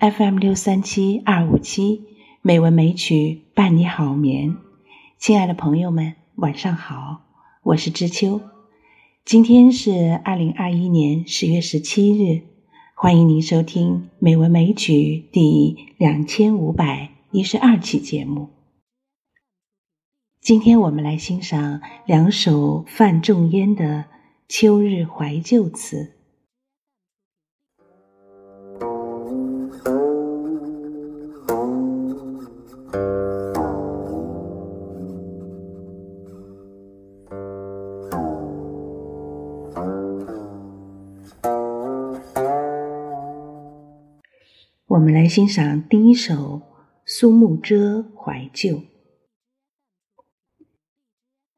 FM 六三七二五七美文美曲伴你好眠，亲爱的朋友们，晚上好，我是知秋。今天是二零二一年十月十七日，欢迎您收听美文美曲第两千五百一十二期节目。今天我们来欣赏两首范仲淹的《秋日怀旧词》。我们来欣赏第一首《苏幕遮怀旧》。《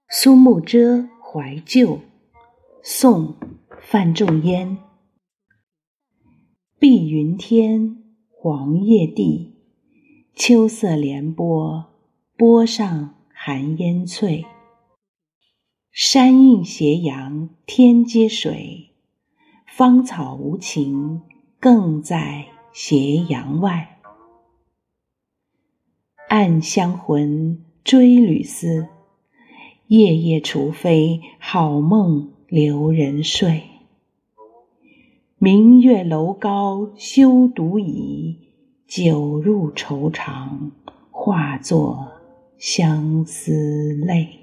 苏幕遮怀旧》，宋·范仲淹。碧云天，黄叶地，秋色连波，波上寒烟翠。山映斜阳，天接水，芳草无情，更在。斜阳外，暗香魂追旅思，夜夜除非好梦留人睡。明月楼高休独倚，酒入愁肠，化作相思泪。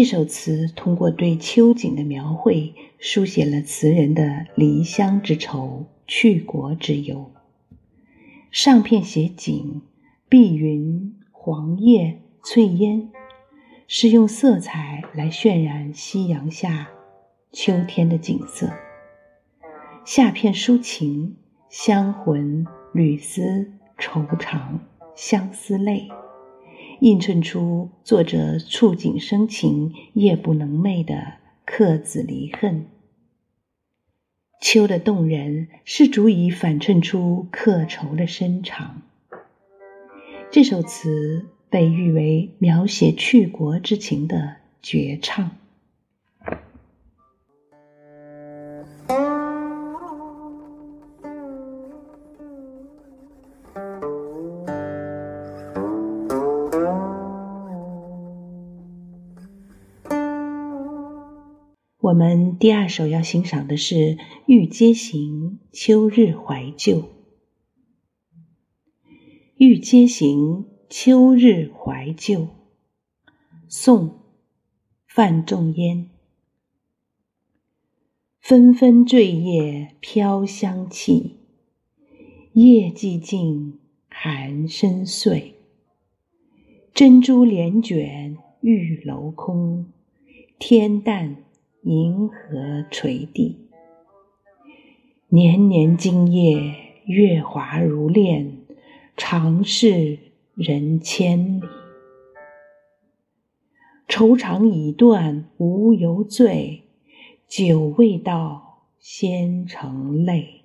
这首词通过对秋景的描绘，书写了词人的离乡之愁、去国之忧。上片写景，碧云、黄叶、翠烟，是用色彩来渲染夕阳下秋天的景色。下片抒情，香魂、缕丝、愁肠、相思泪。映衬出作者触景生情、夜不能寐的客子离恨。秋的动人是足以反衬出客愁的深长。这首词被誉为描写去国之情的绝唱。我们第二首要欣赏的是《玉阶行·秋日怀旧》。《玉阶行·秋日怀旧》，宋·范仲淹。纷纷坠叶飘香气，夜寂静，寒深邃。珍珠帘卷玉楼空，天淡。银河垂地，年年今夜月华如练，长是人千里。愁肠已断无由醉，酒未到先成泪。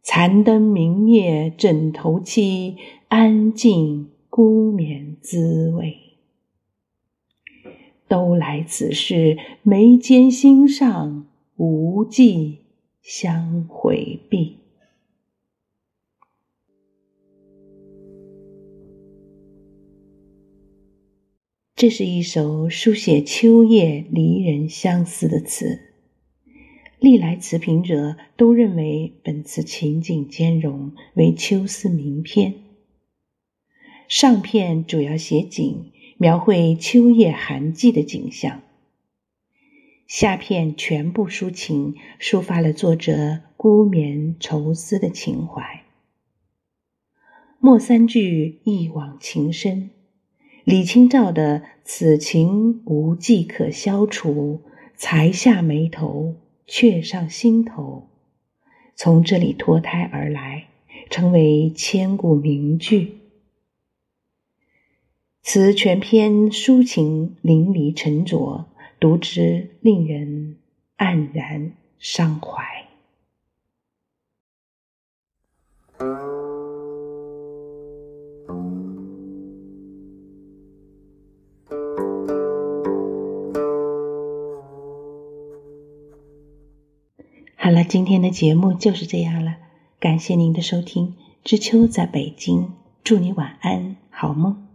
残灯明灭枕头凄，安静孤眠滋味。都来此事，眉间心上，无计相回避。这是一首书写秋夜离人相思的词，历来词评者都认为本词情景兼容，为秋思名篇。上片主要写景。描绘秋夜寒寂的景象。下片全部抒情，抒发了作者孤眠愁思的情怀。末三句一往情深，李清照的“此情无计可消除，才下眉头，却上心头”，从这里脱胎而来，成为千古名句。词全篇抒情淋漓沉着，读之令人黯然伤怀。好了，今天的节目就是这样了，感谢您的收听，知秋在北京，祝你晚安，好梦。